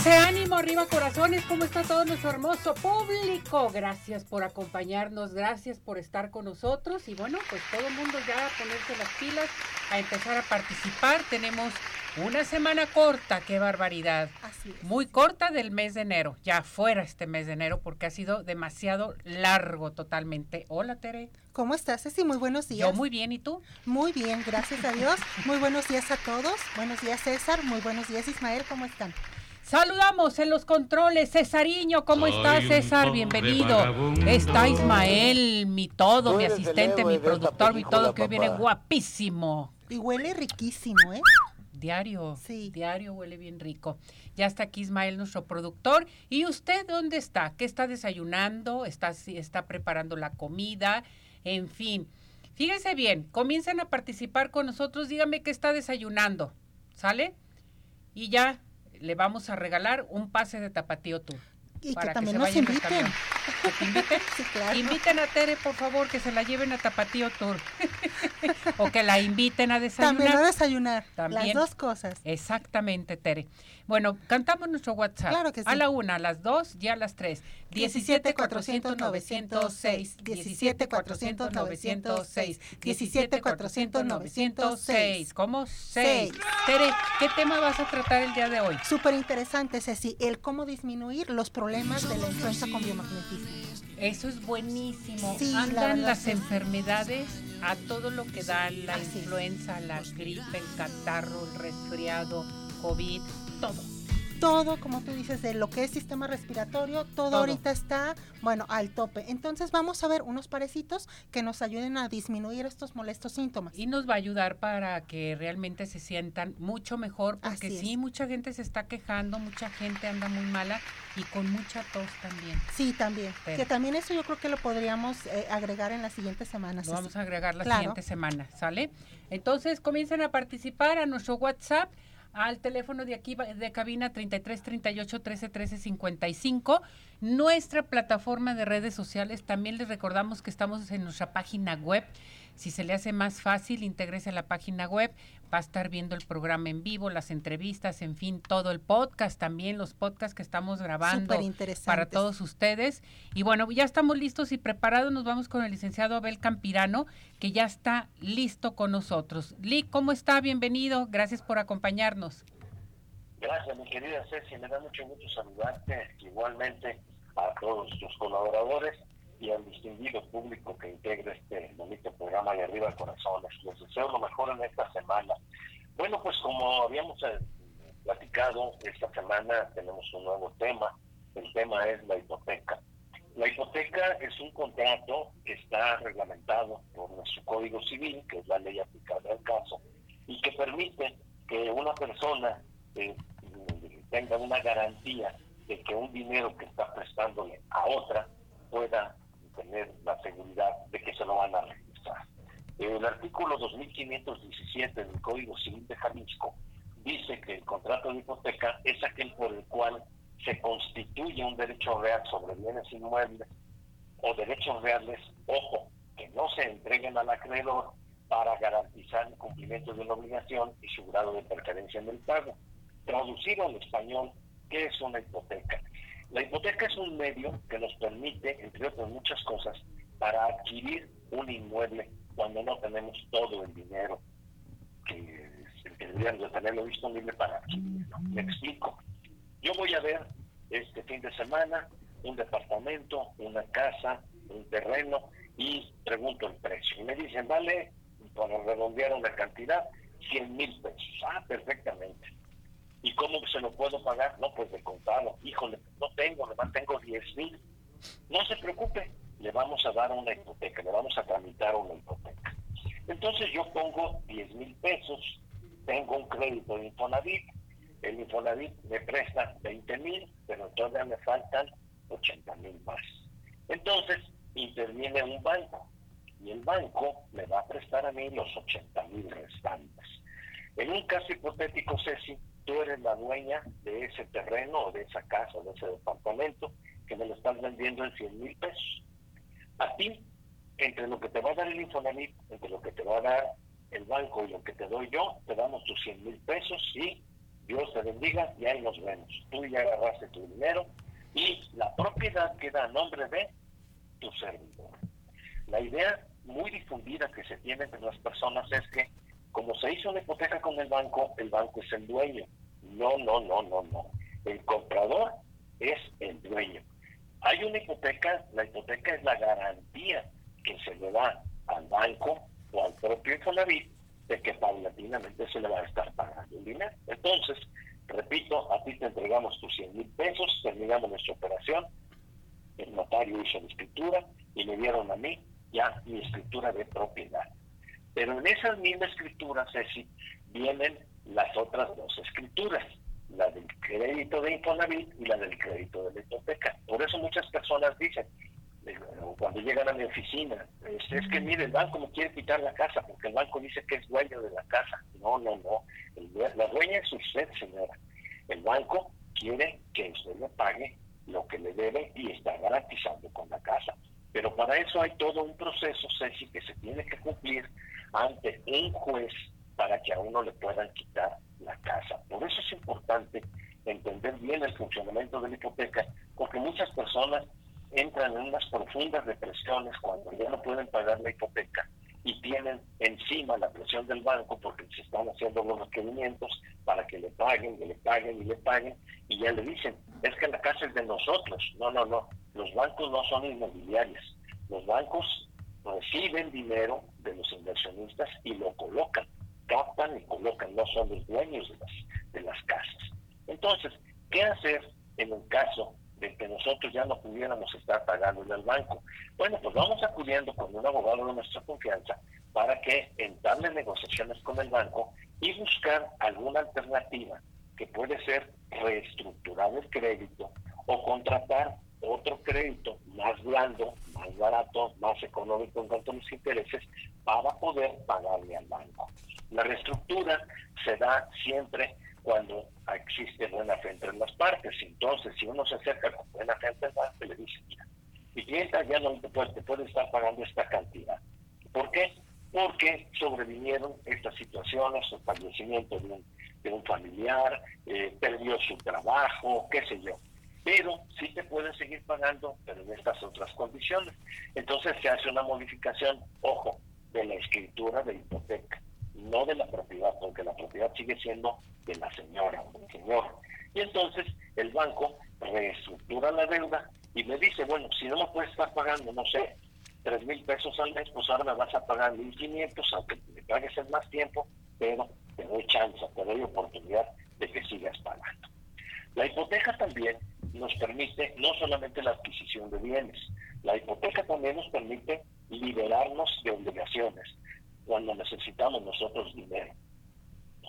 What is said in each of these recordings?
Ese ánimo, arriba corazones, ¿cómo está todo nuestro hermoso público? Gracias por acompañarnos, gracias por estar con nosotros y bueno, pues todo el mundo ya a ponerse las pilas, a empezar a participar. Tenemos una semana corta, qué barbaridad. Así es. Muy corta del mes de enero, ya fuera este mes de enero porque ha sido demasiado largo totalmente. Hola Tere. ¿Cómo estás, Ceci? Muy buenos días. Yo muy bien, ¿y tú? Muy bien, gracias a Dios. Muy buenos días a todos. Buenos días, César. Muy buenos días, Ismael. ¿Cómo están? Saludamos en los controles, Cesariño, ¿cómo estás, César? Bienvenido. Está Ismael, mi todo, mi asistente, mi productor, mi todo, que hoy viene guapísimo. Y huele riquísimo, ¿eh? Diario, Sí. diario huele bien rico. Ya está aquí Ismael, nuestro productor. ¿Y usted dónde está? ¿Qué está desayunando? ¿Está, si está preparando la comida? En fin, fíjense bien, comiencen a participar con nosotros. Dígame qué está desayunando, ¿sale? Y ya le vamos a regalar un pase de Tapatío Tour. Y para que también se nos inviten. ¿Que te inviten? Sí, claro. Inviten a Tere, por favor, que se la lleven a Tapatío Tour. o que la inviten a desayunar. También a desayunar. También. Las dos cosas. Exactamente, Tere. Bueno, cantamos nuestro WhatsApp. Claro que sí. A la una, a las dos y a las tres. 17 400 906. 17 400 906. 17 400 906. ¿Cómo? Seis. Seis. Tere, ¿qué tema vas a tratar el día de hoy? Súper interesante, Ceci, el cómo disminuir los problemas de la influenza con biomagnetismo. Eso es buenísimo. Sí, la Andan verdad las enfermedades a todo lo que da la Así es. influenza, la gripe, el catarro, el resfriado, COVID, todo. Todo, como tú dices, de lo que es sistema respiratorio, todo, Todo. ahorita está, bueno, al tope. Entonces vamos a ver unos parecitos que nos ayuden a disminuir estos molestos síntomas. Y nos va a ayudar para que realmente se sientan mucho mejor, porque sí, mucha gente se está quejando, mucha gente anda muy mala y con mucha tos también. Sí, también. Pero- Que también eso yo creo que lo podríamos eh, agregar en las siguientes semanas. Lo vamos a agregar la Claro. siguiente semana, ¿sale? Entonces comiencen a participar a nuestro WhatsApp al teléfono de aquí de cabina 33 38 13 13 55. Nuestra plataforma de redes sociales también les recordamos que estamos en nuestra página web. Si se le hace más fácil, intégrese a la página web, va a estar viendo el programa en vivo, las entrevistas, en fin, todo el podcast también, los podcasts que estamos grabando para todos ustedes. Y bueno, ya estamos listos y preparados. Nos vamos con el licenciado Abel Campirano, que ya está listo con nosotros. Lee, ¿cómo está? Bienvenido. Gracias por acompañarnos. Gracias, mi querida Ceci. Me da mucho gusto saludarte igualmente a todos tus colaboradores y al distinguido público que integra este bonito programa de Arriba Corazones. Les deseo lo mejor en esta semana. Bueno, pues como habíamos eh, platicado, esta semana tenemos un nuevo tema. El tema es la hipoteca. La hipoteca es un contrato que está reglamentado por nuestro Código Civil, que es la ley aplicable al caso, y que permite que una persona eh, tenga una garantía de que un dinero que está prestándole a otra pueda tener la seguridad de que se lo van a registrar. El artículo 2517 del Código Civil de Jalisco dice que el contrato de hipoteca es aquel por el cual se constituye un derecho real sobre bienes inmuebles o derechos reales, ojo, que no se entreguen al acreedor para garantizar el cumplimiento de una obligación y su grado de preferencia en el pago. Traducido al español, ¿qué es una hipoteca? La hipoteca es un medio que nos permite, entre otras muchas cosas, para adquirir un inmueble cuando no tenemos todo el dinero que, deberíamos de tenerlo disponible para adquirirlo. Me explico. Yo voy a ver este fin de semana un departamento, una casa, un terreno y pregunto el precio. Y me dicen, vale, para redondear una cantidad, 100 mil pesos. Ah, perfectamente. ¿Y cómo se lo puedo pagar? No, pues de contado. Híjole, no tengo, nomás tengo 10 mil. No se preocupe, le vamos a dar una hipoteca, le vamos a tramitar una hipoteca. Entonces yo pongo 10 mil pesos, tengo un crédito de Infonavit, el Infonavit me presta 20 mil, pero todavía me faltan 80 mil más. Entonces interviene un banco y el banco me va a prestar a mí los 80 mil restantes. En un caso hipotético, Ceci, tú eres la dueña de ese terreno o de esa casa de ese departamento que me lo estás vendiendo en 100 mil pesos. A ti, entre lo que te va a dar el Infonavit, entre lo que te va a dar el banco y lo que te doy yo, te damos tus 100 mil pesos y Dios te bendiga y ahí nos vemos. Tú ya agarraste tu dinero y la propiedad queda a nombre de tu servidor. La idea muy difundida que se tiene entre las personas es que como se hizo una hipoteca con el banco, el banco es el dueño. No, no, no, no, no. El comprador es el dueño. Hay una hipoteca, la hipoteca es la garantía que se le da al banco o al propio Infonavit de que paulatinamente se le va a estar pagando el dinero. Entonces, repito, a ti te entregamos tus 100 mil pesos, terminamos nuestra operación, el notario hizo la escritura y me dieron a mí ya mi escritura de propiedad. Pero en esas mismas escrituras, Ceci, vienen las otras dos escrituras, la del crédito de Infonavit y la del crédito de la hipoteca. Por eso muchas personas dicen, eh, cuando llegan a mi oficina, es, que mire, el banco me quiere quitar la casa porque el banco dice que es dueño de la casa. No, no, no. la dueña es usted, señora. El banco quiere que usted le pague lo que le debe y está garantizando con la casa. Pero para eso hay todo un proceso, Ceci, que se tiene que cumplir ante un juez para que a uno le puedan quitar la casa. Por eso es importante entender bien el funcionamiento de la hipoteca, porque muchas personas entran en unas profundas depresiones cuando ya no pueden pagar la hipoteca y tienen encima la presión del banco porque se están haciendo los requerimientos para que le paguen, que le paguen y le paguen y ya le dicen, es que la casa es de nosotros. No, no, no, los bancos no son inmobiliarios. Los bancos reciben dinero de los inversionistas y lo colocan, captan y colocan, no son los dueños de las, de las casas. Entonces, ¿qué hacer en un caso de que nosotros ya no pudiéramos estar pagándole al banco? Bueno, pues vamos acudiendo con un abogado de nuestra confianza para que entablen negociaciones con el banco y buscar alguna alternativa que puede ser reestructurar el crédito o contratar otro crédito más blando, más barato, más económico en cuanto a los intereses, para poder pagarle al banco. La reestructura se da siempre cuando existe buena fe entre las partes. Entonces, si uno se acerca con buena fe al banco, le dice, mira, mi clienta ya no te puede, te puede estar pagando esta cantidad. ¿Por qué? Porque sobrevinieron estas situaciones, el fallecimiento de un, de un familiar, eh, perdió su trabajo, qué sé yo pero sí te pueden seguir pagando, pero en estas otras condiciones. Entonces se hace una modificación, ojo, de la escritura de hipoteca, no de la propiedad, porque la propiedad sigue siendo de la señora o del señor. Y entonces el banco reestructura la deuda y me dice, bueno, si no me puedes estar pagando, no sé, tres mil pesos al mes, pues ahora me vas a pagar mil quinientos, aunque me pagues en más tiempo, pero te doy chance, te doy oportunidad de que sigas pagando. La hipoteca también nos permite no solamente la adquisición de bienes, la hipoteca también nos permite liberarnos de obligaciones cuando necesitamos nosotros dinero.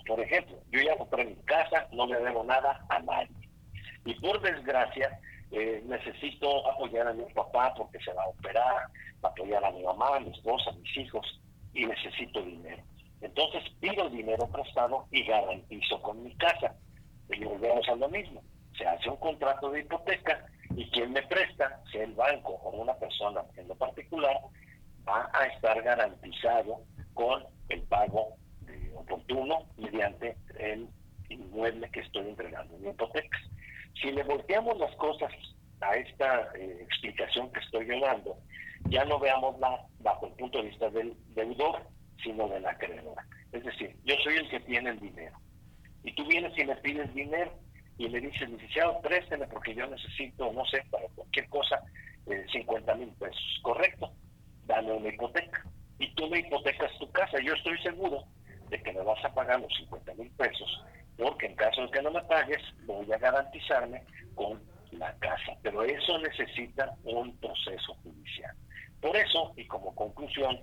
Por ejemplo, yo ya compré mi casa, no le debo nada a nadie. Y por desgracia, eh, necesito apoyar a mi papá porque se va a operar, apoyar a mi mamá, a mi esposa, a mis hijos, y necesito dinero. Entonces pido dinero prestado y garantizo con mi casa. Y volvemos a lo mismo se hace un contrato de hipoteca y quien me presta, sea el banco o una persona en lo particular, va a estar garantizado con el pago oportuno mediante el inmueble que estoy entregando en hipoteca. Si le volteamos las cosas a esta eh, explicación que estoy dando, ya no veámosla bajo el punto de vista del deudor, sino de la acreedora. Es decir, yo soy el que tiene el dinero. Y tú vienes y me pides dinero, y le dice, licenciado, présteme porque yo necesito, no sé, para cualquier cosa, eh, 50 mil pesos. Correcto, dame una hipoteca. Y tú me hipotecas tu casa. Yo estoy seguro de que me vas a pagar los 50 mil pesos, porque en caso de que no me pagues, voy a garantizarme con la casa. Pero eso necesita un proceso judicial. Por eso, y como conclusión,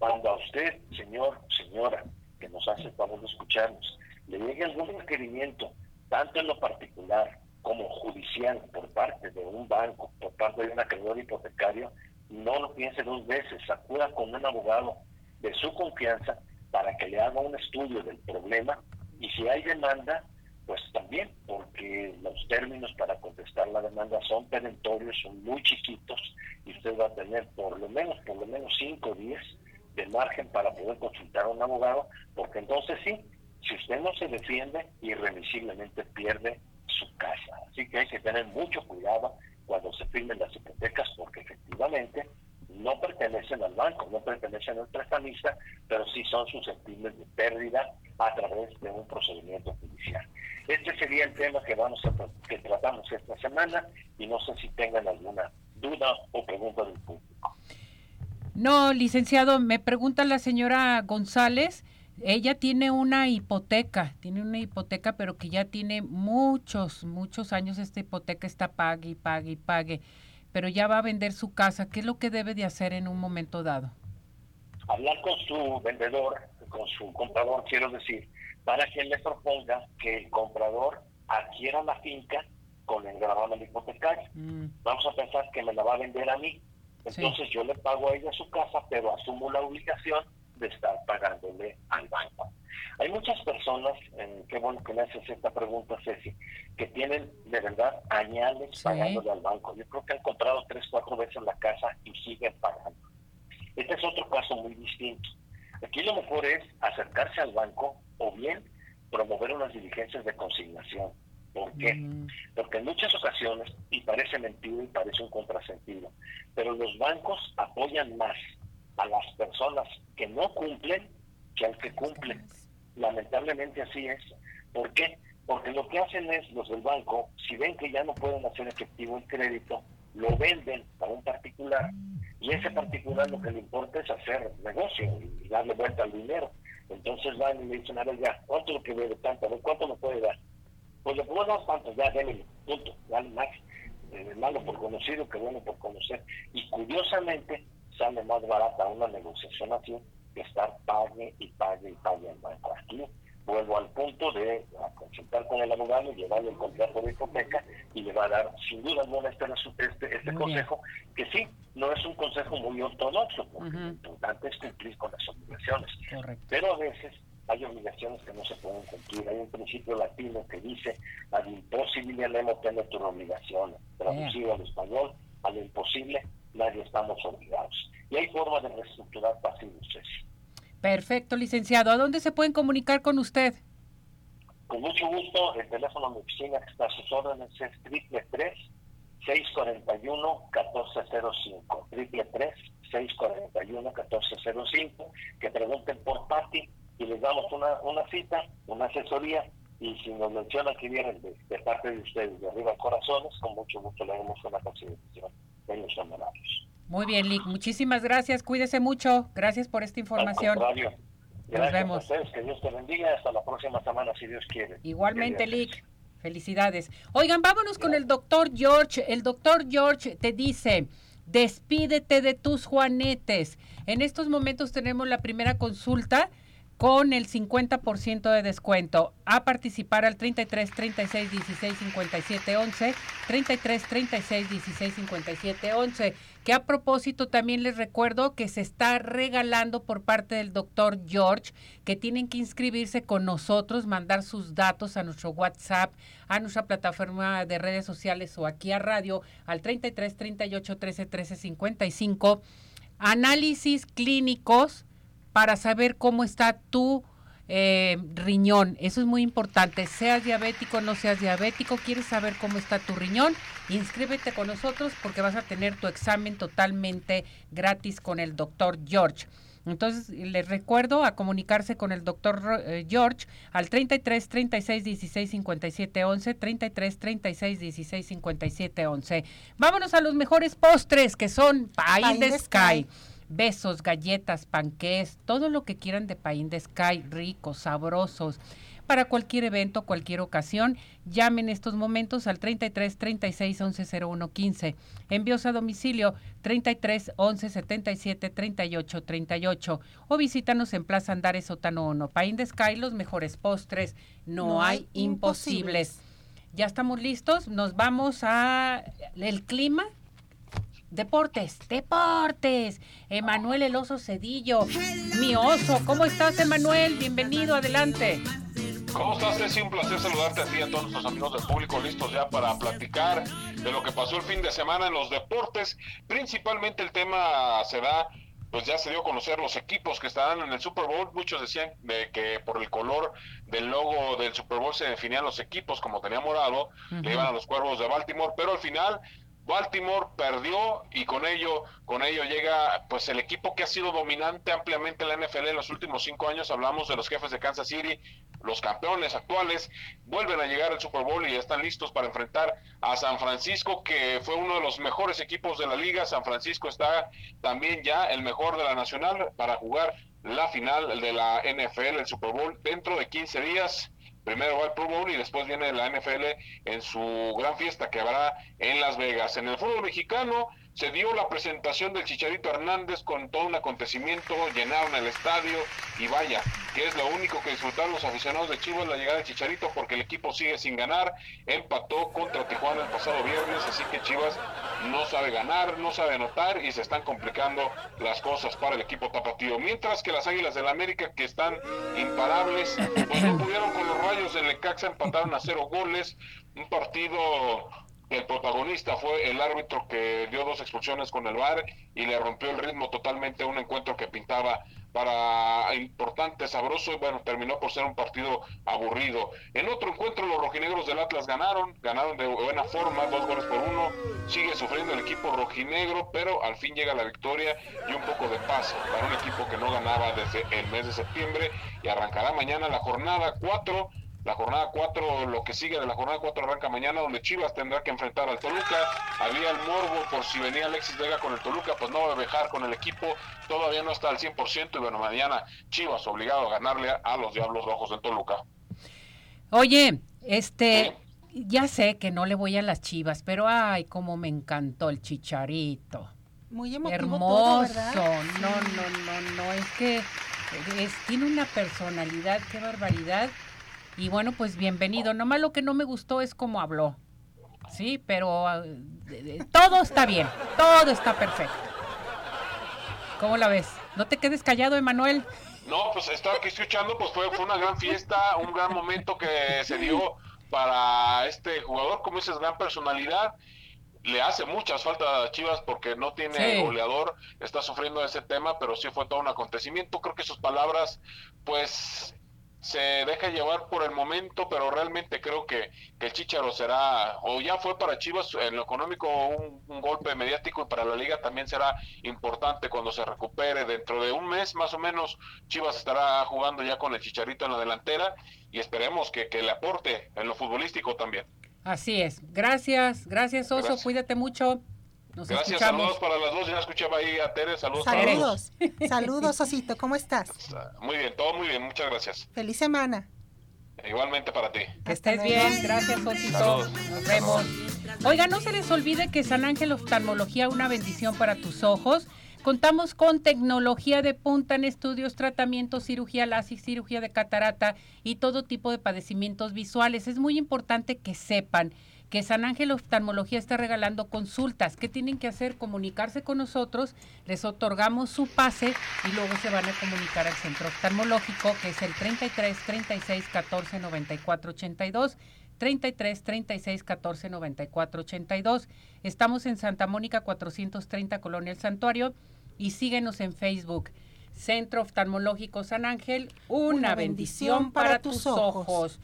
cuando a usted, señor, señora, que nos hace el favor de escucharnos, le llegue algún requerimiento tanto en lo particular como judicial por parte de un banco, por parte de un acreedor hipotecario, no lo piense dos veces, acuda con un abogado de su confianza para que le haga un estudio del problema y si hay demanda, pues también, porque los términos para contestar la demanda son perentorios, son muy chiquitos y usted va a tener por lo menos, por lo menos 5 días de margen para poder consultar a un abogado, porque entonces sí, si usted no se defiende, irremisiblemente pierde su casa. Así que hay que tener mucho cuidado cuando se firmen las hipotecas, porque efectivamente no pertenecen al banco, no pertenecen al prestamista, pero sí son susceptibles de pérdida a través de un procedimiento judicial. Este sería el tema que vamos a que tratamos esta semana y no sé si tengan alguna duda o pregunta del público. No, licenciado, me pregunta la señora González, ella tiene una hipoteca, tiene una hipoteca, pero que ya tiene muchos, muchos años esta hipoteca está pague y pague y pague, pero ya va a vender su casa. ¿Qué es lo que debe de hacer en un momento dado? Hablar con su vendedor, con su comprador, quiero decir, para que le proponga que el comprador adquiera la finca con el gravamen hipotecario. Mm. Vamos a pensar que me la va a vender a mí. Entonces yo le pago a ella su casa, pero asumo la obligación de estar pagándole al banco. Hay muchas personas, qué bueno que me haces esta pregunta, Ceci, que tienen de verdad añales pagándole al banco. Yo creo que han comprado tres, cuatro veces la casa y siguen pagando. Este es otro caso muy distinto. Aquí lo mejor es acercarse al banco o bien promover unas diligencias de consignación. ¿Por qué? Mm. Porque en muchas ocasiones, y parece mentira y parece un contrasentido, pero los bancos apoyan más a las personas que no cumplen que al que cumplen. Lamentablemente así es. ¿Por qué? Porque lo que hacen es los del banco, si ven que ya no pueden hacer efectivo el crédito, lo venden a un particular y ese particular lo que le importa es hacer negocio y darle vuelta al dinero. Entonces van y le dicen, a ver, ya, ¿cuánto lo que debe tanto? ¿Cuánto me puede dar? Pues le puedo dar tanto, ya, démelo, punto, dale más. Eh, malo por conocido que bueno por conocer. Y curiosamente sale más barata una negociación así que estar pague y pague y pague en banco. Aquí vuelvo al punto de consultar con el abogado, y llevarle el contrato de hipoteca y le va a dar sin duda alguna este, este, este consejo, que sí, no es un consejo muy ortodoxo, porque lo importante es cumplir con las obligaciones. Pero a veces hay obligaciones que no se pueden cumplir. Hay un principio latino que dice, al imposible le tener tus obligaciones. Traducido al español, al imposible nadie estamos obligados. Y hay formas de reestructurar pasivos. Perfecto, licenciado. ¿A dónde se pueden comunicar con usted? Con mucho gusto, el teléfono de mi oficina que está a sus órdenes es triple 641 1405 triple 641 1405 que pregunten por Patti y les damos una, una cita, una asesoría y si nos mencionan que vienen de, parte de ustedes de arriba corazones, con mucho gusto le damos una consideración en los honorarios. Muy bien, Lick. Muchísimas gracias. Cuídese mucho. Gracias por esta información. Gracias Nos vemos. A ustedes. Que Dios te bendiga. Hasta la próxima semana, si Dios quiere. Igualmente, Lick. Felicidades. Oigan, vámonos con el doctor George. El doctor George te dice, despídete de tus juanetes. En estos momentos tenemos la primera consulta con el 50% de descuento. A participar al 33 36 16 57 11, 33 36 16 57 11. Que a propósito también les recuerdo que se está regalando por parte del doctor George, que tienen que inscribirse con nosotros, mandar sus datos a nuestro WhatsApp, a nuestra plataforma de redes sociales o aquí a radio al 33 38 13 13 55. Análisis clínicos para saber cómo está tu eh, riñón. Eso es muy importante. Seas diabético, no seas diabético, quieres saber cómo está tu riñón, inscríbete con nosotros porque vas a tener tu examen totalmente gratis con el doctor George. Entonces, les recuerdo a comunicarse con el doctor eh, George al 33 36 16 57 11, 33 36 16 57 11. Vámonos a los mejores postres que son Pie, the Sky besos, galletas, panqués, todo lo que quieran de Paín de Sky, ricos, sabrosos. Para cualquier evento, cualquier ocasión. Llamen en estos momentos al 33 36 11 01 15. Envíos a domicilio 33 11 77 38 38 o visítanos en Plaza Andares Sotano 1. Paín de Sky, los mejores postres. No, hay imposibles. Ya estamos listos. Nos vamos a el clima. Deportes, deportes. Emanuel El Oso Cedillo, mi oso. ¿Cómo estás, Emanuel? Bienvenido, adelante. ¿Cómo estás, Ceci? Un placer saludarte a ti y a todos nuestros amigos del público listos ya para platicar de lo que pasó el fin de semana en los deportes. Principalmente el tema se da, pues ya se dio a conocer los equipos que estarán en el Super Bowl. Muchos decían de que por el color del logo del Super Bowl se definían los equipos, como tenía morado, le iban a los cuervos de Baltimore, pero al final Baltimore perdió y con ello, con ello llega pues el equipo que ha sido dominante ampliamente en la NFL en los últimos cinco años. Hablamos de los jefes de Kansas City, los campeones actuales, vuelven a llegar al Super Bowl y están listos para enfrentar a San Francisco, que fue uno de los mejores equipos de la liga. San Francisco está también ya el mejor de la nacional para jugar la final de la NFL, el Super Bowl, dentro de 15 días primero va el Pro Bowl y después viene la NFL en su gran fiesta que habrá en Las Vegas. En el fútbol mexicano se dio la presentación del Chicharito Hernández con todo un acontecimiento, llenaron el estadio y vaya, que es lo único que disfrutaron los aficionados de Chivas la llegada de Chicharito porque el equipo sigue sin ganar, empató contra Tijuana el pasado viernes, así que Chivas no sabe ganar, no sabe anotar y se están complicando las cosas para el equipo tapatío. Mientras que las Águilas del la América que están imparables, pues no pudieron con los rayos del Lecaxa, empataron a cero goles, un partido el protagonista fue el árbitro que dio dos expulsiones con el VAR y le rompió el ritmo totalmente a un encuentro que pintaba para importante, sabroso y bueno, terminó por ser un partido aburrido. En otro encuentro los rojinegros del Atlas ganaron, ganaron de buena forma, dos goles por uno, sigue sufriendo el equipo rojinegro, pero al fin llega la victoria y un poco de paz para un equipo que no ganaba desde el mes de septiembre y arrancará mañana la jornada 4 la jornada 4, lo que sigue de la jornada 4 arranca mañana, donde Chivas tendrá que enfrentar al Toluca. Había el morbo por si venía Alexis Vega con el Toluca, pues no va a dejar con el equipo. Todavía no está al 100% y bueno, mañana Chivas obligado a ganarle a los Diablos Rojos del Toluca. Oye, este, ya sé que no le voy a las Chivas, pero ay, cómo me encantó el chicharito. Muy emotivo Hermoso. todo, No, no, no, no, es que es, tiene una personalidad, qué barbaridad. Y bueno, pues bienvenido. Nomás lo que no me gustó es cómo habló. Sí, pero ah, todo está bien, todo está perfecto. ¿Cómo la ves? No te quedes callado, Emanuel. No, pues estaba aquí escuchando, pues fue, fue una gran fiesta, un gran momento que se dio para este jugador, como dices, gran personalidad. Le hace muchas faltas a Chivas porque no tiene goleador, está sufriendo ese tema, pero sí fue todo un acontecimiento. Creo que sus palabras, pues se deja llevar por el momento, pero realmente creo que, el Chicharo será, o ya fue para Chivas en lo económico un, golpe mediático y para la liga también será importante cuando se recupere. Dentro de un mes más o menos Chivas estará jugando ya con el Chicharito en la delantera y esperemos que, le aporte en lo futbolístico también. Así es. Gracias, gracias Oso, cuídate mucho. Gracias, saludos para las dos. Ya escuchaba ahí a Tere. Saludos. Saludos. saludos, Osito. ¿Cómo estás? Muy bien, todo muy bien. Muchas gracias. Feliz semana. Igualmente para ti. Que estés bien. Gracias, Osito. Nos vemos. Oiga, no se les olvide que San Ángel Oftalmología, una bendición para tus ojos. Contamos con tecnología de punta en estudios, tratamientos, cirugía láser, cirugía de catarata y todo tipo de padecimientos visuales. Es muy importante que sepan que San Ángel Oftalmología está regalando consultas. ¿Qué tienen que hacer? Comunicarse con nosotros, les otorgamos su pase y luego se van a comunicar al centro oftalmológico, que es el 33 36 14 94 82. 33 36 14 94 82. Estamos en Santa Mónica 430 Colonia El Santuario y síguenos en Facebook. Centro Oftalmológico San Ángel, una, bendición, para, tus ojos.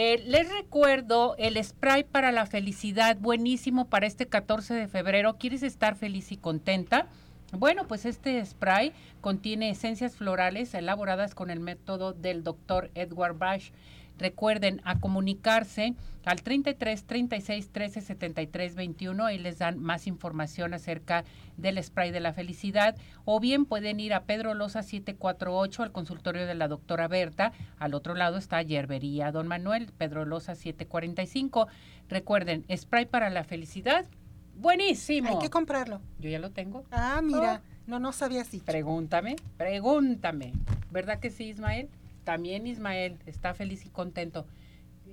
Eh, les recuerdo el spray para la felicidad, buenísimo para este 14 de febrero. ¿Quieres estar feliz y contenta? Bueno, pues este spray contiene esencias florales elaboradas con el método del doctor Edward Bash. Recuerden a comunicarse al 33 36 13 73 21 y les dan más información acerca del spray de la felicidad o bien pueden ir a Pedro Loza 748 al consultorio de la doctora Berta. Al otro lado está Yerbería Don Manuel, Pedro Loza 745. Recuerden, spray para la felicidad. Buenísimo. Hay que comprarlo. Yo ya lo tengo. Ah, mira, no, no sabía así. Pregúntame, pregúntame. ¿Verdad que sí, Ismael? También Ismael está feliz y contento.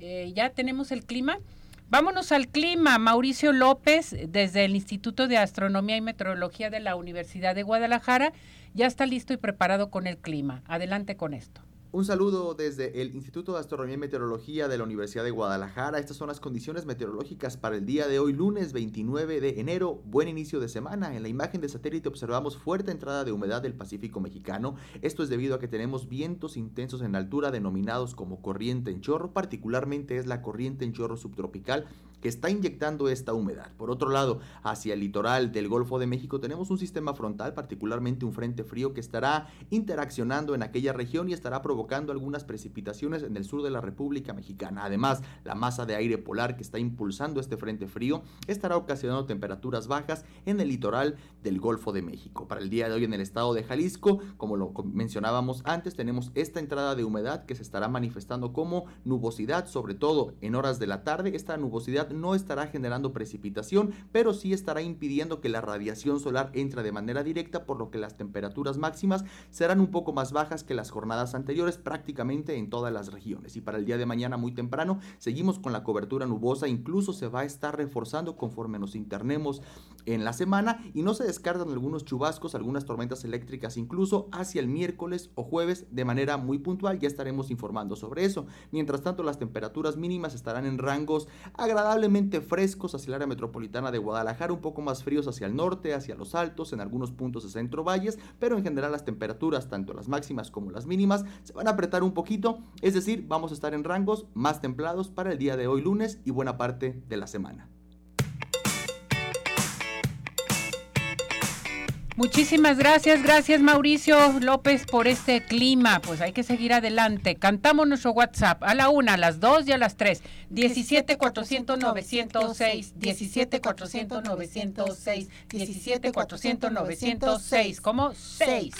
Eh, ya tenemos el clima. Vámonos al clima. Mauricio López, desde el Instituto de Astronomía y Meteorología de la Universidad de Guadalajara, ya está listo y preparado con el clima. Adelante con esto. Un saludo desde el Instituto de Astronomía y Meteorología de la Universidad de Guadalajara. Estas son las condiciones meteorológicas para el día de hoy, lunes 29 de enero. Buen inicio de semana. En la imagen de satélite observamos fuerte entrada de humedad del Pacífico mexicano. Esto es debido a que tenemos vientos intensos en altura denominados como corriente en chorro. Particularmente es la corriente en chorro subtropical que está inyectando esta humedad. Por otro lado, hacia el litoral del Golfo de México tenemos un sistema frontal, particularmente un frente frío que estará interaccionando en aquella región y estará provocando algunas precipitaciones en el sur de la República Mexicana. Además, la masa de aire polar que está impulsando este frente frío estará ocasionando temperaturas bajas en el litoral del Golfo de México. Para el día de hoy en el estado de Jalisco, como lo mencionábamos antes, tenemos esta entrada de humedad que se estará manifestando como nubosidad, sobre todo en horas de la tarde. Esta nubosidad no estará generando precipitación, pero sí estará impidiendo que la radiación solar entre de manera directa, por lo que las temperaturas máximas serán un poco más bajas que las jornadas anteriores prácticamente en todas las regiones. Y para el día de mañana muy temprano seguimos con la cobertura nubosa, incluso se va a estar reforzando conforme nos internemos en la semana y no se descartan algunos chubascos, algunas tormentas eléctricas incluso hacia el miércoles o jueves de manera muy puntual, ya estaremos informando sobre eso. Mientras tanto las temperaturas mínimas estarán en rangos agradables frescos hacia el área metropolitana de Guadalajara, un poco más fríos hacia el norte, hacia los altos, en algunos puntos de centro valles, pero en general las temperaturas, tanto las máximas como las mínimas, se van a apretar un poquito, es decir, vamos a estar en rangos más templados para el día de hoy lunes y buena parte de la semana. Muchísimas gracias, gracias Mauricio López por este clima. Pues hay que seguir adelante. Cantamos nuestro WhatsApp a la una, a las dos y a las tres. 17 400 906, 17 400 906, 17 400 906. ¿Cómo? 6.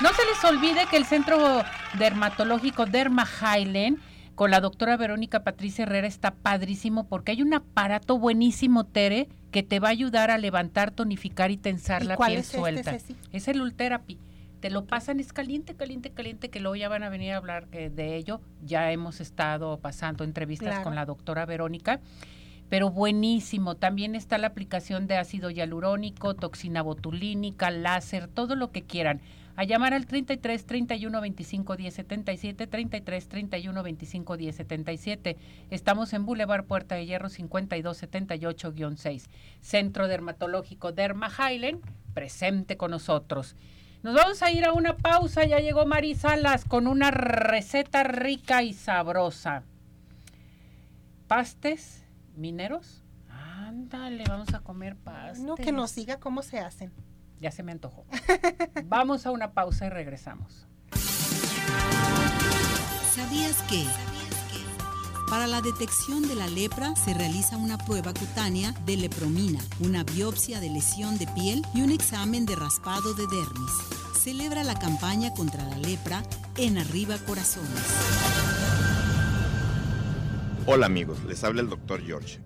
No se les olvide que el Centro Dermatológico Derma Highland con la doctora Verónica Patricia Herrera está padrísimo porque hay un aparato buenísimo, Tere, que te va a ayudar a levantar, tonificar y tensar la piel este, suelta. es el Ultherapy. Te lo pasan, es caliente, caliente, caliente, que luego ya van a venir a hablar de ello. Ya hemos estado pasando entrevistas con la doctora Verónica pero buenísimo. También está la aplicación de ácido hialurónico, toxina botulínica, láser, todo lo que quieran a llamar al 33 31 25 10 77, 33 31 25 10 77. Estamos en Boulevard Puerta de Hierro 52 78-6. Centro Dermatológico Derma Highland, presente con nosotros. Nos vamos a ir a una pausa, ya llegó Mari Salas con una receta rica y sabrosa. Pastes mineros. Ándale, vamos a comer pastes. No, que nos diga cómo se hacen. Ya se me antojó. Vamos a una pausa y regresamos. ¿Sabías que? Para la detección de la lepra se realiza una prueba cutánea de lepromina, una biopsia de lesión de piel y un examen de raspado de dermis. Celebra la campaña contra la lepra en Arriba Corazones. Hola amigos, les habla el Dr. George.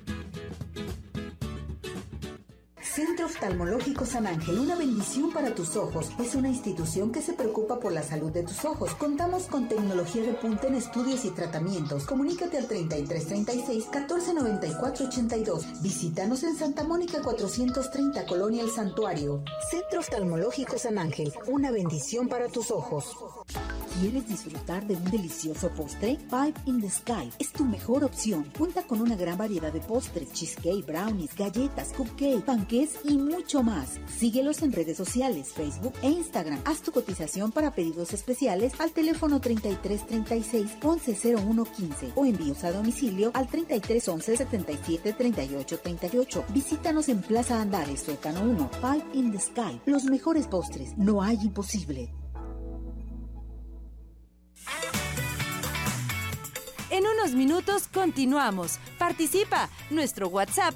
Oftalmológico San Ángel, una bendición para tus ojos. Es una institución que se preocupa por la salud de tus ojos. Contamos con tecnología de punta en estudios y tratamientos. Comunícate al 3336 1494 82. Visítanos en Santa Mónica 430, Colonia El Santuario. Centro Oftalmológico San Ángel, una bendición para tus ojos. ¿Quieres disfrutar de un delicioso postre? Five in the Sky es tu mejor opción. Cuenta con una gran variedad de postres, cheesecake, brownies, galletas, cupcake, panqués y mucho más. Síguelos en redes sociales, Facebook e Instagram. Haz tu cotización para pedidos especiales al teléfono 3336 110115 o envíos a domicilio al 3311 77 38 38. Visítanos en Plaza Andares, Sótano 1, Five in the Sky. Los mejores postres, no hay imposible. En unos minutos continuamos. Participa. Nuestro WhatsApp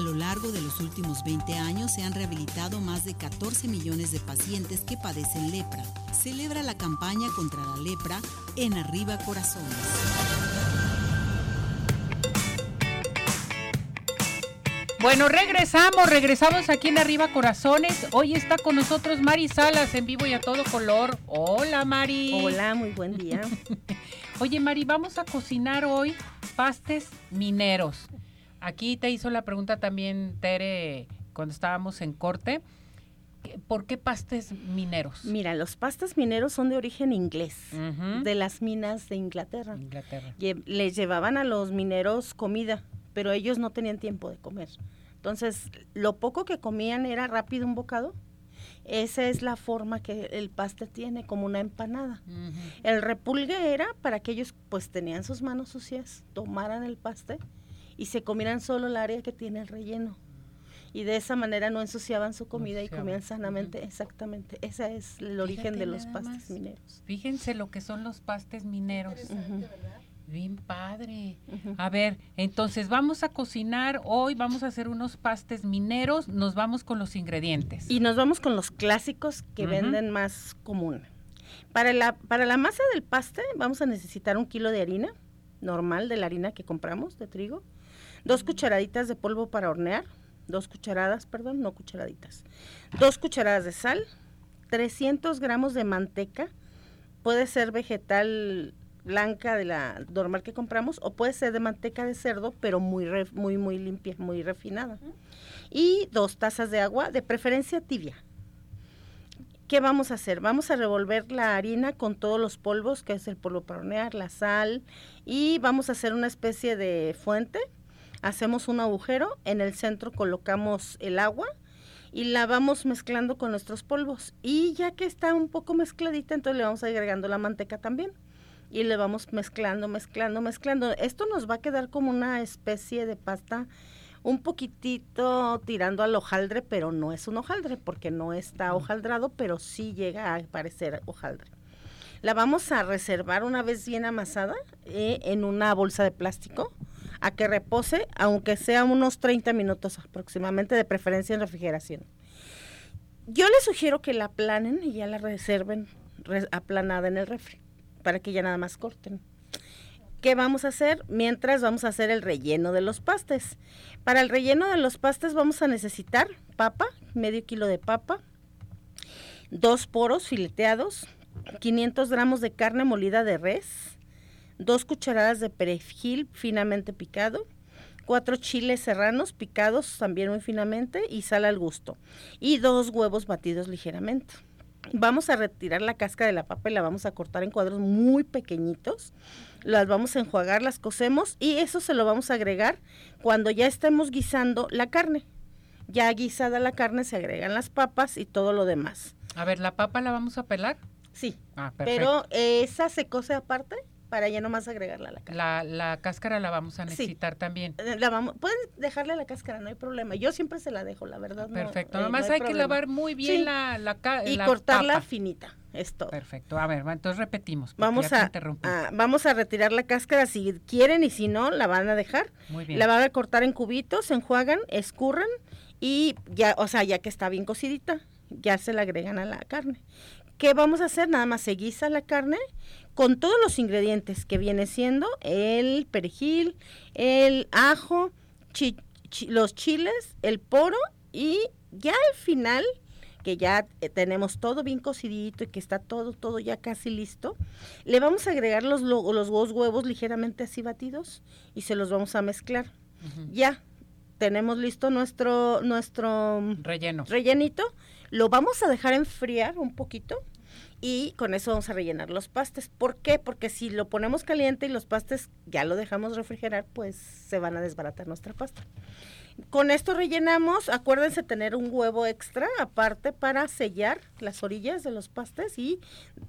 A lo largo de los últimos 20 años se han rehabilitado más de 14 millones de pacientes que padecen lepra. Celebra la campaña contra la lepra en Arriba Corazones. Bueno, regresamos, regresamos aquí en Arriba Corazones. Hoy está con nosotros Mari Salas en vivo y a todo color. Hola Mari. Hola, muy buen día. Oye Mari, vamos a cocinar hoy pastes mineros. Aquí te hizo la pregunta también Tere cuando estábamos en corte. ¿Por qué pastes mineros? Mira, los pastes mineros son de origen inglés, de las minas de Inglaterra. Inglaterra. Les llevaban a los mineros comida, pero ellos no tenían tiempo de comer. Entonces, lo poco que comían era rápido un bocado. Esa es la forma que el paste tiene, como una empanada. El repulgue era para que ellos pues tenían sus manos sucias, tomaran el paste y se comieran solo el área que tiene el relleno. Y de esa manera no ensuciaban su comida y comían sanamente, exactamente. Ese es el origen de los pastes más. mineros. Fíjense lo que son los pastes mineros. Bien padre. A ver, entonces vamos a cocinar hoy, vamos a hacer unos pastes mineros, nos vamos con los ingredientes. Y nos vamos con los clásicos que venden más común. Para la, para la masa del paste vamos a necesitar un kilo de harina normal, de la harina que compramos, de trigo, dos cucharaditas de polvo para hornear, dos cucharadas, perdón, no cucharaditas, dos cucharadas de sal, 300 gramos de manteca, puede ser vegetal blanca de la normal que compramos o puede ser de manteca de cerdo, pero muy, re- muy, muy limpia, muy refinada. Y dos tazas de agua, de preferencia tibia. ¿Qué vamos a hacer? Vamos a revolver la harina con todos los polvos, que es el polvo para hornear, la sal, y vamos a hacer una especie de fuente. Hacemos un agujero, en el centro colocamos el agua y la vamos mezclando con nuestros polvos. Y ya que está un poco mezcladita, entonces le vamos agregando la manteca también. Y le vamos mezclando, mezclando, mezclando. Esto nos va a quedar como una especie de pasta un poquitito tirando al hojaldre, pero no es un hojaldre porque no está hojaldrado, pero sí llega a parecer hojaldre. La vamos a reservar una vez bien amasada eh, en una bolsa de plástico a que repose, aunque sea unos 30 minutos aproximadamente, de preferencia en refrigeración. Yo les sugiero que la aplanen y ya la reserven re- aplanada en el refri, para que ya nada más corten. ¿Qué vamos a hacer? Mientras vamos a hacer el relleno de los pastes. Para el relleno de los pastes vamos a necesitar papa, medio kilo de papa, dos poros fileteados, 500 gramos de carne molida de res, dos cucharadas de perejil finamente picado, cuatro chiles serranos picados también muy finamente y sal al gusto, y dos huevos batidos ligeramente. Vamos a retirar la cáscara de la papa y la vamos a cortar en cuadros muy pequeñitos. Las vamos a enjuagar, las cocemos y eso se lo vamos a agregar cuando ya estemos guisando la carne. Ya guisada la carne se agregan las papas y todo lo demás. A ver, ¿la papa la vamos a pelar? Sí, Ah, perfecto. pero esa se cose aparte para ya nomás agregarla a la carne. la, la cáscara la vamos a Sí. necesitar también. Eh, La vamos, pueden dejarle la cáscara, no hay problema. Yo siempre se la dejo, la verdad. no, Perfecto. eh, no Nomás hay, que lavar muy bien Sí. la, la, y la cortarla finita, es todo. Perfecto. A ver, entonces repetimos. Vamos a, vamos a retirar la cáscara si quieren y si no, la van a dejar. Muy bien. La van a cortar en cubitos, se enjuagan, escurran y ya, o sea, ya que está bien cocidita, ya se la agregan a la carne. ¿Qué vamos a hacer? Nada más se guisa la carne con todos los ingredientes que viene siendo el perejil, el ajo, los chiles, el poro y ya al final que ya eh, tenemos todo bien cocidito y que está todo, todo ya casi listo, le vamos a agregar los, los dos huevos ligeramente así batidos y se los vamos a mezclar. Ya tenemos listo nuestro, nuestro relleno. rellenito, lo vamos a dejar enfriar un poquito y con eso vamos a rellenar los pastes. ¿Por qué? Porque si lo ponemos caliente y los pastes ya lo dejamos refrigerar, pues se van a desbaratar nuestra pasta. Con esto rellenamos, acuérdense tener un huevo extra aparte para sellar las orillas de los pastes y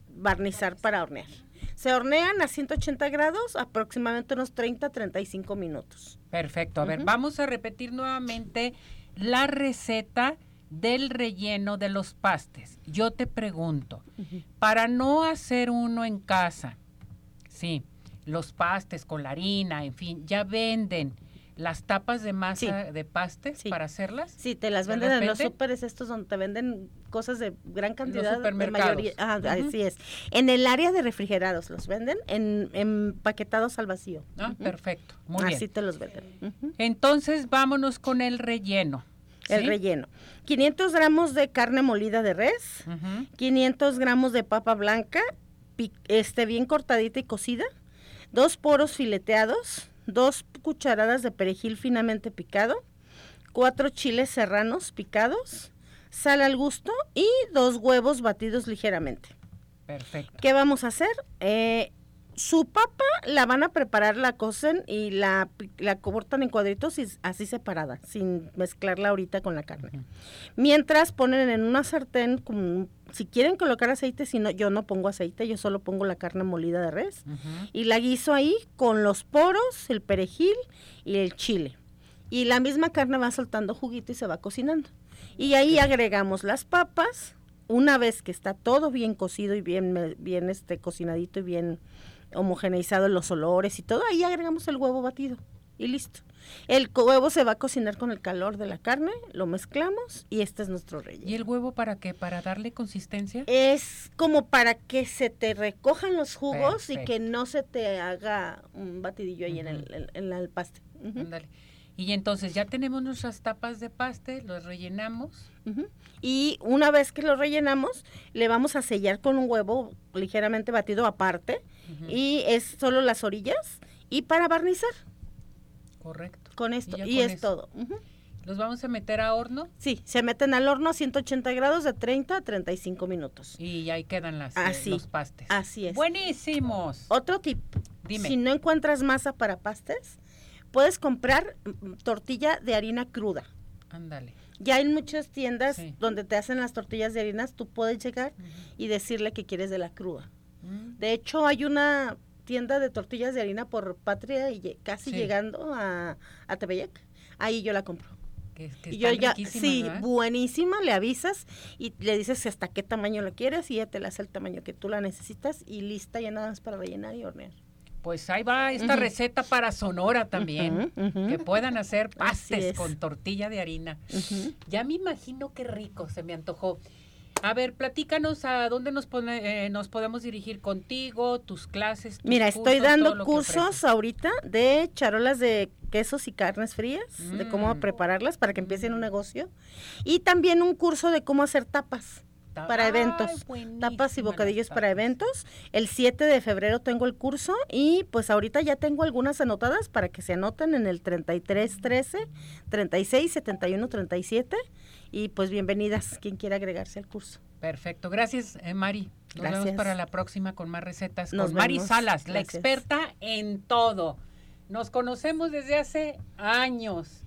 barnizar para hornear. Se hornean a 180 grados aproximadamente unos 30-35 minutos. Perfecto. A ver, vamos a repetir nuevamente la receta del relleno de los pastes. Yo te pregunto, para no hacer uno en casa, sí, los pastes con la harina, en fin, ya venden las tapas de masa de pastes para hacerlas? Sí, te las venden en los súperes estos donde te venden cosas de gran cantidad. de mayoría, Así es. En el área de refrigerados los venden, en empaquetados al vacío. Ah, perfecto. Muy bien. Así te los venden. Entonces, vámonos con el relleno. El relleno. 500 gramos de carne molida de res, 500 gramos de papa blanca, este, bien cortadita y cocida, dos poros fileteados, dos cucharadas de perejil finamente picado, cuatro chiles serranos picados, sal al gusto y dos huevos batidos ligeramente. Perfecto. ¿Qué vamos a hacer? Eh, su papa la van a preparar, la cocen y la, la cortan en cuadritos y así separada, sin mezclarla ahorita con la carne. Mientras ponen en una sartén, si quieren colocar aceite, si no, yo no pongo aceite, yo solo pongo la carne molida de res y la guiso ahí con los poros, el perejil y el chile. Y la misma carne va soltando juguito y se va cocinando. Y ahí agregamos las papas, una vez que está todo bien cocido y bien, bien este, cocinadito y bien homogeneizado los olores y todo, ahí agregamos el huevo batido y listo. El huevo se va a cocinar con el calor de la carne, lo mezclamos y este es nuestro relleno. ¿Y el huevo para qué? ¿Para darle consistencia? Es como para que se te recojan los jugos y que no se te haga un batidillo ahí en, el, en, el paste. Y entonces ya tenemos nuestras tapas de paste, los rellenamos. Y una vez que lo rellenamos, le vamos a sellar con un huevo ligeramente batido aparte. Y es solo las orillas y para barnizar. Correcto. Con esto. Y, es todo. ¿Los vamos a meter a horno? Sí, se meten al horno a 180 grados de 30 a 35 minutos. Y ahí quedan las, eh, los pastes. Así es. Buenísimos. Otro tip. Dime. Si no encuentras masa para pastes, puedes comprar mm, tortilla de harina cruda. Ándale. Ya hay muchas tiendas donde te hacen las tortillas de harinas, tú puedes llegar y decirle que quieres de la cruda. Mm. De hecho, hay una tienda de tortillas de harina por Patria y casi llegando a, a. Ahí yo la compro. y yo ya, sí, buenísima, le avisas y le dices hasta qué tamaño lo quieres y ya te la hace el tamaño que tú la necesitas y lista ya nada más para rellenar y hornear. Pues ahí va esta receta para Sonora también, que puedan hacer pastes con tortilla de harina. Ya me imagino qué rico, se me antojó. A ver, platícanos a dónde nos, pone, eh, nos podemos dirigir contigo, tus clases. Mira, estoy dando cursos ahorita de charolas de quesos y carnes frías, de cómo mm. prepararlas para que empiecen un negocio. Y también un curso de cómo hacer tapas para eventos, tapas y bocadillos para eventos. El 7 de febrero tengo el curso y pues ahorita ya tengo algunas anotadas para que se anoten en el 33 13 36 71 37 y pues bienvenidas quien quiera agregarse al curso. Perfecto, gracias eh, Mari. Nos vemos para la próxima con más recetas con Mari Salas, la experta en todo. Nos conocemos desde hace años.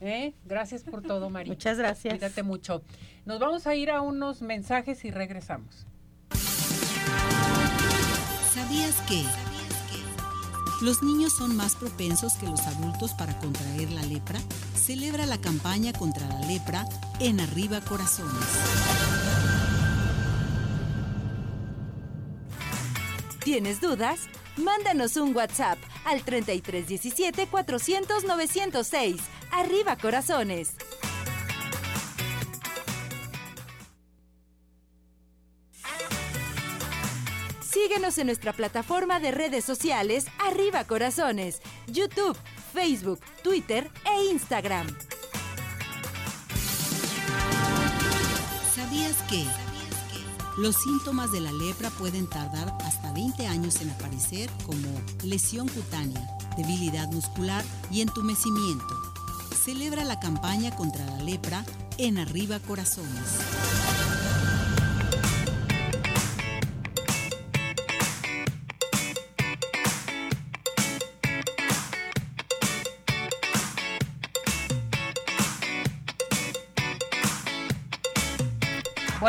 ¿eh? Gracias por todo, Mari. Muchas gracias. Cuídate mucho. Nos vamos a ir a unos mensajes y regresamos. ¿Sabías que? Los niños son más propensos que los adultos para contraer la lepra. Celebra la campaña contra la lepra en Arriba Corazones. ¿Tienes dudas? Mándanos un WhatsApp al 3317 400 906. Arriba Corazones. Síguenos en nuestra plataforma de redes sociales Arriba Corazones, YouTube, Facebook, Twitter e Instagram. ¿Sabías que? Los síntomas de la lepra pueden tardar hasta 20 años en aparecer como lesión cutánea, debilidad muscular y entumecimiento. Celebra la campaña contra la lepra en Arriba Corazones.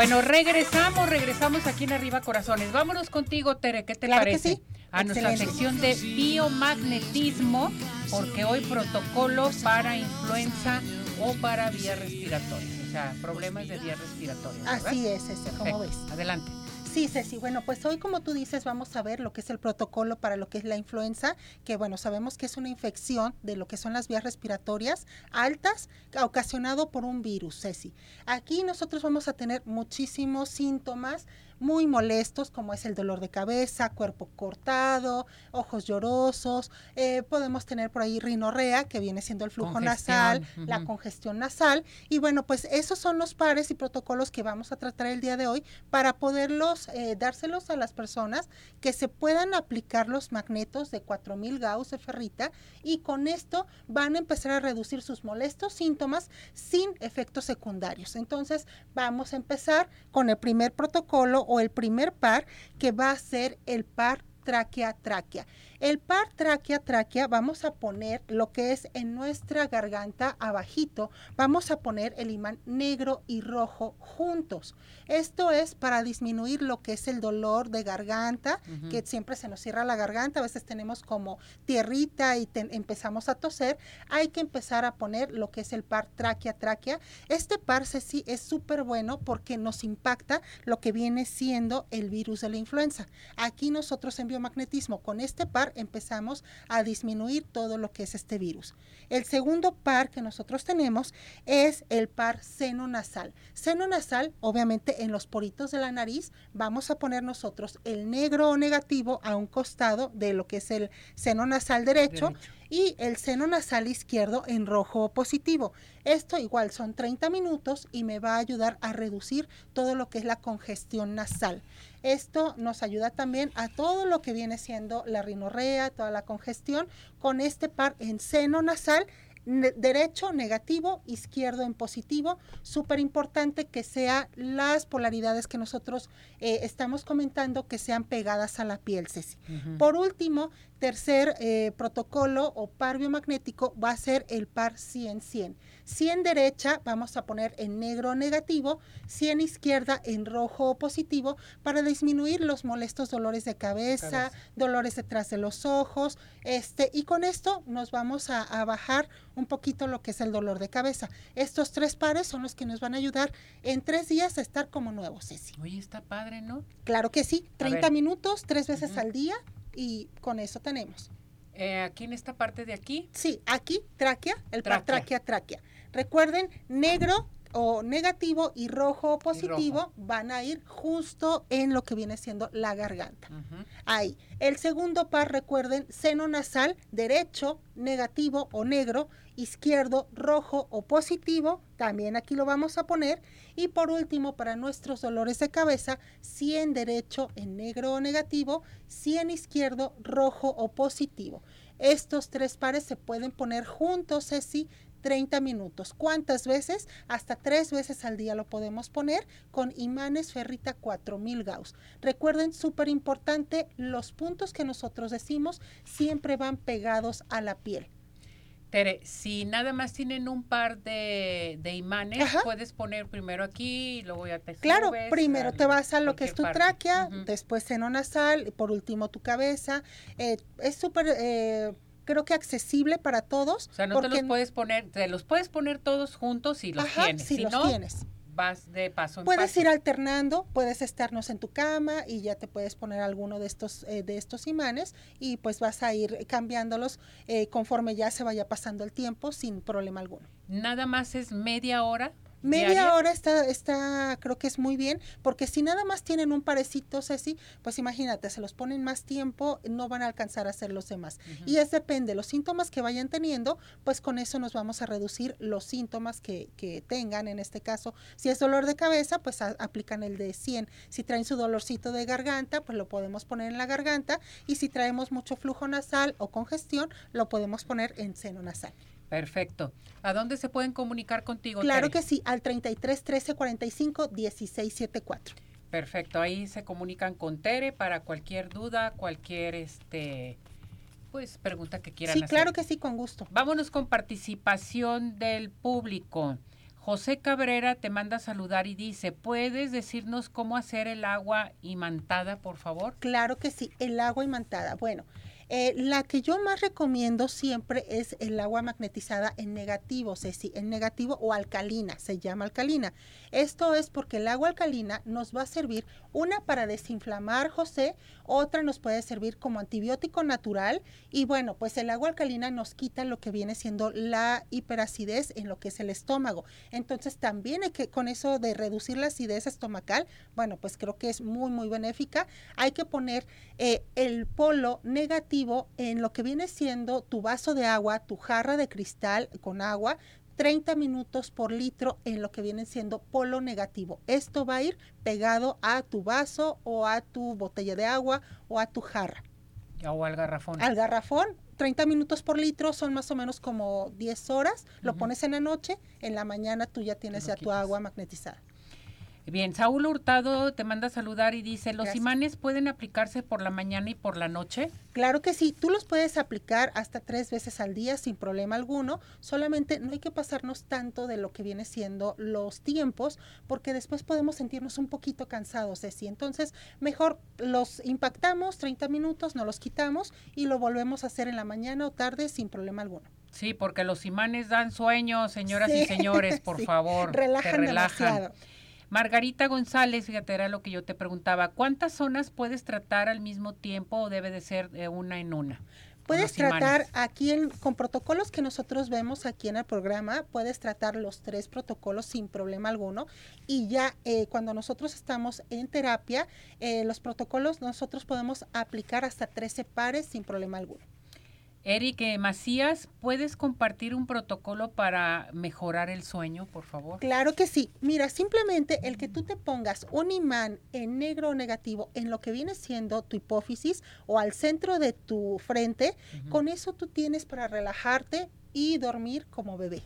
Bueno, regresamos, regresamos aquí en Arriba Corazones. Vámonos contigo, Tere, ¿qué te Claro que parece? sí. A nuestra sección de biomagnetismo, porque hoy protocolos para influenza o para vías respiratorias, o sea, problemas de vías respiratorias. ¿verdad? Así es, ese, ¿cómo Ok, ves? Adelante. Sí, Ceci. Bueno, pues hoy, como tú dices, vamos a ver lo que es el protocolo para lo que es la influenza, que bueno, sabemos que es una infección de lo que son las vías respiratorias altas ocasionado por un virus, Ceci. Aquí nosotros vamos a tener muchísimos síntomas muy molestos, como es el dolor de cabeza, cuerpo cortado, ojos llorosos, eh, podemos tener por ahí rinorrea, que viene siendo el flujo Congestión, nasal, la congestión nasal, y bueno, pues esos son los pares y protocolos que vamos a tratar el día de hoy para poderlos, eh, dárselos a las personas que se puedan aplicar los magnetos de 4000 Gauss de ferrita y con esto van a empezar a reducir sus molestos síntomas sin efectos secundarios. Entonces, vamos a empezar con el primer protocolo o el primer par que va a ser el par tráquea-tráquea. El par tráquea-tráquea vamos a poner lo que es en nuestra garganta abajito, vamos a poner el imán negro y rojo juntos. Esto es para disminuir lo que es el dolor de garganta, que siempre se nos cierra la garganta, a veces tenemos como tierrita y te- empezamos a toser. Hay que empezar a poner lo que es el par tráquea-tráquea. Este par sí es súper bueno porque nos impacta lo que viene siendo el virus de la influenza. Aquí nosotros en biomagnetismo con este par empezamos a disminuir todo lo que es este virus. El segundo par que nosotros tenemos es el par seno nasal. Seno nasal, obviamente en los poritos de la nariz, vamos a poner nosotros el negro negativo a un costado de lo que es el seno nasal Derecho. Y el seno nasal izquierdo en rojo positivo. Esto igual son 30 minutos y me va a ayudar a reducir todo lo que es la congestión nasal. Esto nos ayuda también a todo lo que viene siendo la rinorrea, toda la congestión, con este par en seno nasal ne- derecho negativo, izquierdo en positivo. Súper importante que sean las polaridades que nosotros eh, estamos comentando que sean pegadas a la piel, Ceci. Por último, tercer eh, protocolo o par biomagnético va a ser el par 100-100. 100 derecha vamos a poner en negro negativo, 100 izquierda en rojo positivo para disminuir los molestos dolores de cabeza, Cabeza. dolores detrás de los ojos, este y con esto nos vamos a, a bajar un poquito lo que es el dolor de cabeza. Estos tres pares son los que nos van a ayudar en tres días a estar como nuevos, Ceci. Oye, está padre, ¿no? Claro que sí, A 30 ver. minutos, tres veces al día y con eso tenemos. Eh, aquí en esta parte de aquí, Sí, aquí tráquea, el par tráquea, tráquea. Recuerden, negro o negativo y rojo o positivo van a ir justo en lo que viene siendo la garganta. Ahí. El segundo par, recuerden, seno nasal, derecho, negativo o negro, izquierdo, rojo o positivo, también aquí lo vamos a poner. Y por último, para nuestros dolores de cabeza, 100 derecho en negro o negativo, 100 izquierdo, rojo o positivo. Estos tres pares se pueden poner juntos, Ceci, 30 minutos. ¿Cuántas veces? Hasta tres veces al día lo podemos poner con imanes ferrita 4000 Gauss. Recuerden, súper importante, los puntos que nosotros decimos siempre van pegados a la piel. Tere, si nada más tienen un par de, de imanes, Ajá. puedes poner primero aquí y luego ya te Claro, subes primero al- te vas a lo que es tu parte. tráquea, después seno nasal, y por último tu cabeza. Eh, es súper, eh, creo que accesible para todos. O sea, no te porque- los puedes poner, te los puedes poner todos juntos si los Ajá, tienes. si si los no, tienes. vas de paso en Puedes paso. ir alternando, puedes estarnos en tu cama y ya te puedes poner alguno de estos, eh, de estos imanes y pues vas a ir cambiándolos eh, conforme ya se vaya pasando el tiempo sin problema alguno. Nada más es media hora Media hora está, está, creo que es muy bien, porque si nada más tienen un parecito, Ceci, pues imagínate, se los ponen más tiempo, no van a alcanzar a hacer los demás. Y es depende, los síntomas que vayan teniendo, pues con eso nos vamos a reducir los síntomas que, que tengan, en este caso, si es dolor de cabeza, pues aplican el de 100. Si traen su dolorcito de garganta, pues lo podemos poner en la garganta, y si traemos mucho flujo nasal o congestión, lo podemos poner en seno nasal. Perfecto. ¿A dónde se pueden comunicar contigo? Claro que sí, al 33 13 45 16 74. Perfecto, ahí se comunican con Tere para cualquier duda, cualquier este pues pregunta que quieran sí, hacer. Sí, claro que sí, con gusto. Vámonos con participación del público. José Cabrera te manda saludar y dice, ¿puedes decirnos cómo hacer el agua imantada, por favor? Claro que sí, el agua imantada. Bueno, eh, la que yo más recomiendo siempre es el agua magnetizada en negativo, Ceci, en negativo o alcalina, se llama alcalina. Esto es porque el agua alcalina nos va a servir una para desinflamar, José, otra nos puede servir como antibiótico natural y bueno, pues el agua alcalina nos quita lo que viene siendo la hiperacidez en lo que es el estómago. Entonces también hay que con eso de reducir la acidez estomacal, bueno, pues creo que es muy muy benéfica. Hay que poner eh, el polo negativo en lo que viene siendo tu vaso de agua, tu jarra de cristal con agua, 30 minutos por litro en lo que viene siendo polo negativo. Esto va a ir pegado a tu vaso o a tu botella de agua o a tu jarra. O al garrafón. Al garrafón, 30 minutos por litro son más o menos como 10 horas. Lo pones en la noche, en la mañana tú ya tienes ya tu agua magnetizada. Bien, Saúl Hurtado te manda a saludar y dice, ¿los imanes pueden aplicarse por la mañana y por la noche? Claro que sí, tú los puedes aplicar hasta tres veces al día sin problema alguno, solamente no hay que pasarnos tanto de lo que viene siendo los tiempos, porque después podemos sentirnos un poquito cansados de sí. Entonces, mejor los impactamos 30 minutos, no los quitamos y lo volvemos a hacer en la mañana o tarde sin problema alguno. Sí, porque los imanes dan sueño, señoras y señores, por favor. Relajan, te relajan. Demasiado. Margarita González, fíjate, era lo que yo te preguntaba, ¿cuántas zonas puedes tratar al mismo tiempo o debe de ser de una en una? Puedes tratar aquí en, con protocolos que nosotros vemos aquí en el programa, puedes tratar los tres protocolos sin problema alguno y ya eh, cuando nosotros estamos en terapia, eh, los protocolos nosotros podemos aplicar hasta 13 pares sin problema alguno. Eric Macías, ¿puedes compartir un protocolo para mejorar el sueño, por favor? Claro que sí. Mira, simplemente el que tú te pongas un imán en negro o negativo en lo que viene siendo tu hipófisis o al centro de tu frente, con eso tú tienes para relajarte y dormir como bebé.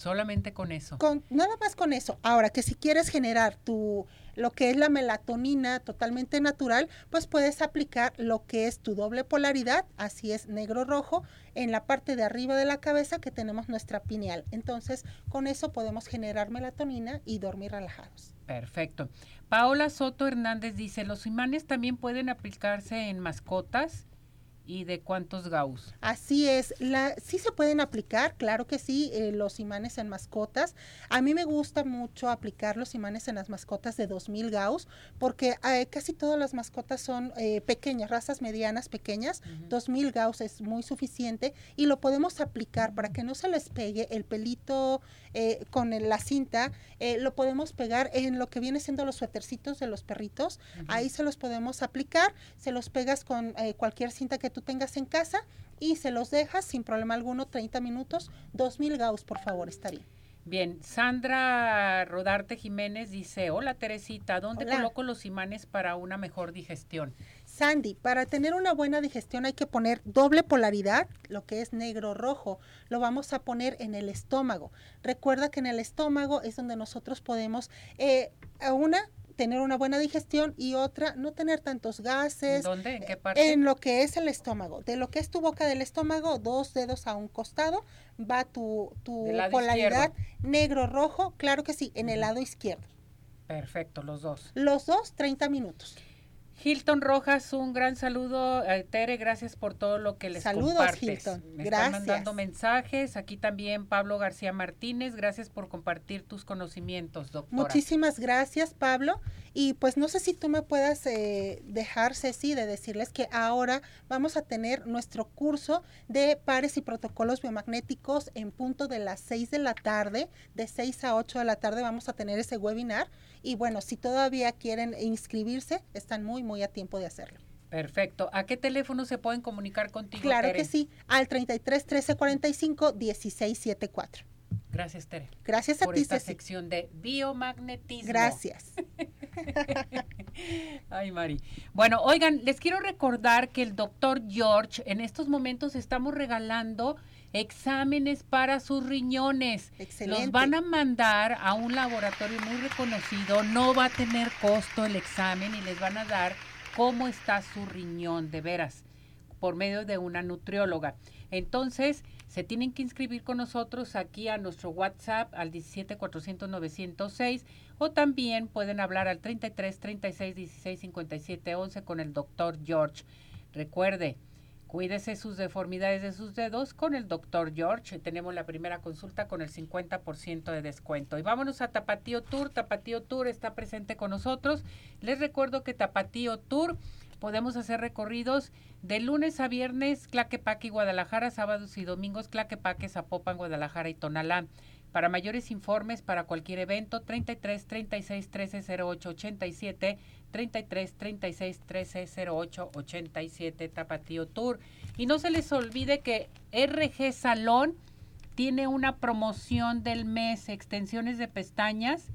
Solamente con eso. Con, nada más con eso. Ahora que si quieres generar tu lo que es la melatonina totalmente natural, pues puedes aplicar lo que es tu doble polaridad, así es negro-rojo, en la parte de arriba de la cabeza que tenemos nuestra pineal. Entonces, con eso podemos generar melatonina y dormir relajados. Perfecto. Paola Soto Hernández dice, ¿los imanes también pueden aplicarse en mascotas? Y de cuántos Gauss. Así es, la, sí se pueden aplicar, claro que sí, eh, los imanes en mascotas. A mí me gusta mucho aplicar los imanes en las mascotas de 2000 Gauss porque eh, casi todas las mascotas son eh, pequeñas, razas medianas pequeñas. 2000 Gauss es muy suficiente y lo podemos aplicar para que no se les pegue el pelito con la cinta. lo podemos pegar en lo que viene siendo los suétercitos de los perritos. Ahí se los podemos aplicar, se los pegas con cualquier cinta que tú tengas en casa y se los dejas sin problema alguno 30 minutos, 2000 Gauss por favor estaría. Bien, Sandra Rodarte Jiménez dice, hola Teresita, ¿dónde coloco los imanes para una mejor digestión? Sandy, para tener una buena digestión hay que poner doble polaridad, lo que es negro-rojo, lo vamos a poner en el estómago. Recuerda que en el estómago es donde nosotros podemos, eh, una, tener una buena digestión y otra, no tener tantos gases. ¿Dónde? ¿En qué parte? En lo que es el estómago. De lo que es tu boca del estómago, dos dedos a un costado, va tu, tu polaridad negro-rojo, claro que sí, en el lado izquierdo. Perfecto, los dos. Los dos, 30 minutos. Hilton Rojas, un gran saludo. Eh, Tere, gracias por todo lo que les Saludos, compartes. Hilton. Me Gracias. están mandando mensajes. Aquí también Pablo García Martínez, gracias por compartir tus conocimientos, doctora. Muchísimas gracias, Pablo. Y pues no sé si tú me puedas eh, dejar, Ceci, de decirles que ahora vamos a tener nuestro curso de pares y protocolos biomagnéticos en punto de las 6 de la tarde. De 6 a 8 de la tarde vamos a tener ese webinar. Y bueno, si todavía quieren inscribirse, están muy, muy a tiempo de hacerlo. Perfecto. ¿A qué teléfono se pueden comunicar contigo? Claro Tere? que sí, al 33 13 45 16 74. Gracias, Tere. Gracias a por ti, esta Ceci. sección de biomagnetismo. Gracias. Ay, Mari. Bueno, oigan, les quiero recordar que el doctor George, en estos momentos estamos regalando exámenes para sus riñones. Excelente. Los van a mandar a un laboratorio muy reconocido, no va a tener costo el examen y les van a dar cómo está su riñón, de veras, por medio de una nutrióloga. Entonces, se tienen que inscribir con nosotros aquí a nuestro WhatsApp al 17 400 906 o también pueden hablar al 33 36 16 57 11 con el doctor George. Recuerde, cuídese sus deformidades de sus dedos con el doctor George. Tenemos la primera consulta con el 50% de descuento. Y vámonos a Tapatío Tour. Tapatío Tour está presente con nosotros. Les recuerdo que Tapatío Tour podemos hacer recorridos de lunes a viernes, Claquepaque y Guadalajara, sábados y domingos, Claquepaque, Zapopan, Guadalajara y Tonalá. Para mayores informes, para cualquier evento, 33 36 13 08 87, 33 36 13 08 87, Tapatío Tour. Y no se les olvide que RG Salón tiene una promoción del mes, extensiones de pestañas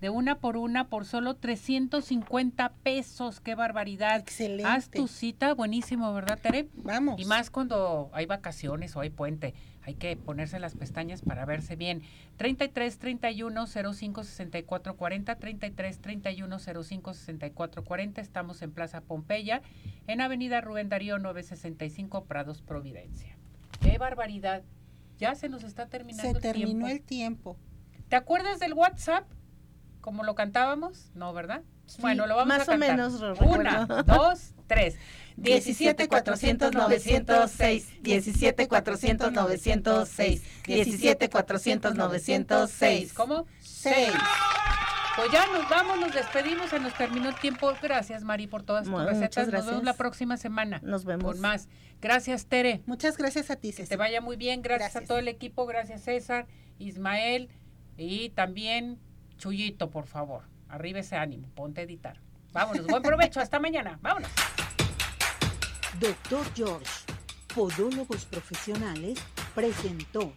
de una por una por solo 350 pesos. ¡Qué barbaridad! Excelente. Haz tu cita, buenísimo, ¿verdad, Tere? Vamos. Y más cuando hay vacaciones o hay puente. Hay que ponerse las pestañas para verse bien. 33 31 05 64 40, 33 31 05 64 40. Estamos en Plaza Pompeya, en Avenida Rubén Darío 965, Prados, Providencia. ¡Qué barbaridad! Ya se nos está terminando Se el terminó tiempo. el tiempo. ¿Te acuerdas del WhatsApp? Como lo cantábamos, ¿no, verdad? bueno, lo vamos más a o cantar. menos lo Una, dos, tres. 17 400 906 17 400 906 17 400 906 ¿Cómo? Seis. Pues ya nos vamos, nos despedimos, se nos terminó el tiempo. Gracias, Mari, por todas tus recetas. Nos vemos la próxima semana. Nos vemos. Con más. Gracias, Tere. Muchas gracias a ti, Que Ceci. te vaya muy bien. Gracias, Gracias. a todo el equipo. Gracias, César, Ismael y también Chuyito, por favor. Arriba ese ánimo. Ponte a editar. Vámonos. Buen provecho. Hasta mañana. Vámonos. Doctor George, Podólogos Profesionales, presentó